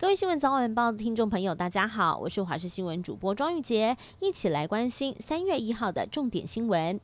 各位新闻早晚报的听众朋友，大家好，我是华视新闻主播庄玉洁，一起来关心三月一号的重点新闻。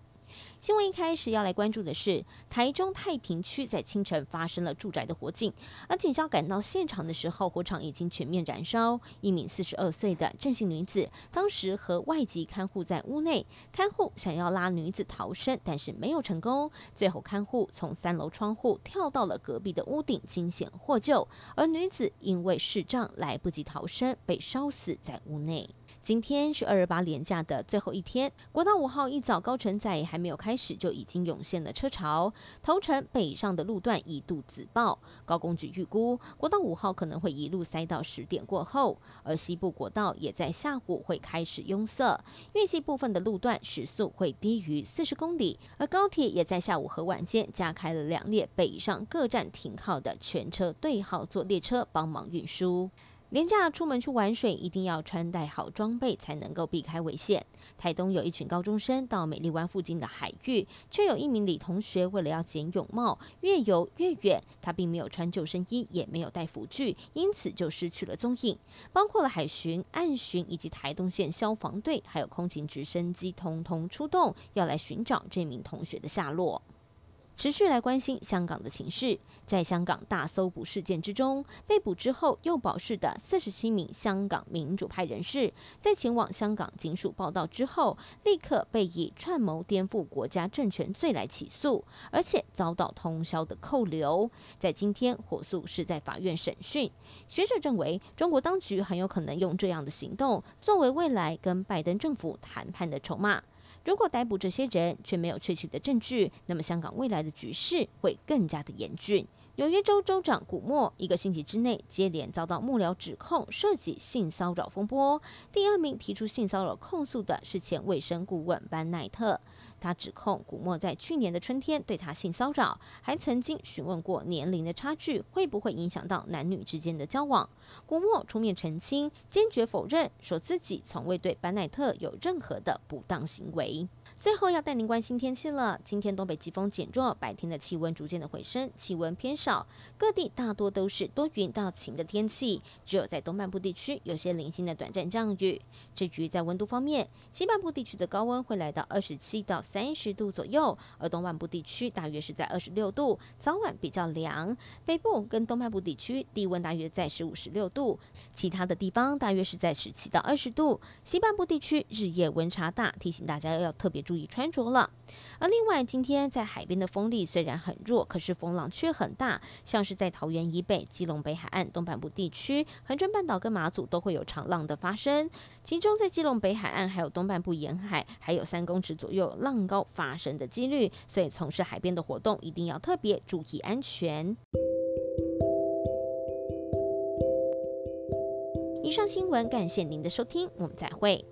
新闻一开始要来关注的是，台中太平区在清晨发生了住宅的火警，而警消赶到现场的时候，火场已经全面燃烧。一名四十二岁的郑姓女子，当时和外籍看护在屋内，看护想要拉女子逃生，但是没有成功。最后看护从三楼窗户跳到了隔壁的屋顶，惊险获救。而女子因为视障来不及逃生，被烧死在屋内。今天是二二八连假的最后一天，国道五号一早高乘载还还没有开始，就已经涌现了车潮。头城北上的路段一度挤爆，高工局预估国道五号可能会一路塞到十点过后，而西部国道也在下午会开始拥塞，预计部分的路段时速会低于四十公里。而高铁也在下午和晚间加开了两列北上各站停靠的全车对号座列车，帮忙运输。连假出门去玩水，一定要穿戴好装备，才能够避开危险。台东有一群高中生到美丽湾附近的海域，却有一名李同学为了要捡泳帽，越游越远。他并没有穿救生衣，也没有带辅具，因此就失去了踪影。包括了海巡、岸巡以及台东县消防队，还有空勤直升机，通通出动，要来寻找这名同学的下落。持续来关心香港的情势，在香港大搜捕事件之中，被捕之后又保释的四十七名香港民主派人士，在前往香港警署报到之后，立刻被以串谋颠覆国家政权罪来起诉，而且遭到通宵的扣留。在今天火速是在法院审讯，学者认为中国当局很有可能用这样的行动作为未来跟拜登政府谈判的筹码。如果逮捕这些人却没有确切的证据，那么香港未来的局势会更加的严峻。纽约州州长古默一个星期之内接连遭到幕僚指控涉及性骚扰风波。第二名提出性骚扰控诉的是前卫生顾问班奈特，他指控古默在去年的春天对他性骚扰，还曾经询问过年龄的差距会不会影响到男女之间的交往。古默出面澄清，坚决否认，说自己从未对班奈特有任何的不当行为。最后要带您关心天气了。今天东北季风减弱，白天的气温逐渐的回升，气温偏少，各地大多都是多云到晴的天气，只有在东半部地区有些零星的短暂降雨。至于在温度方面，西半部地区的高温会来到二十七到三十度左右，而东半部地区大约是在二十六度，早晚比较凉。北部跟东半部地区低温大约在十五、十六度，其他的地方大约是在十七到二十度。西半部地区日夜温差大，提醒大家要。特别注意穿着了。而另外，今天在海边的风力虽然很弱，可是风浪却很大像是在桃园以北、基隆北海岸东半部地区、恒春半岛跟马祖都会有长浪的发生。其中在基隆北海岸还有东半部沿海，还有三公尺左右浪高发生的几率。所以从事海边的活动一定要特别注意安全。以上新闻，感谢您的收听，我们再会。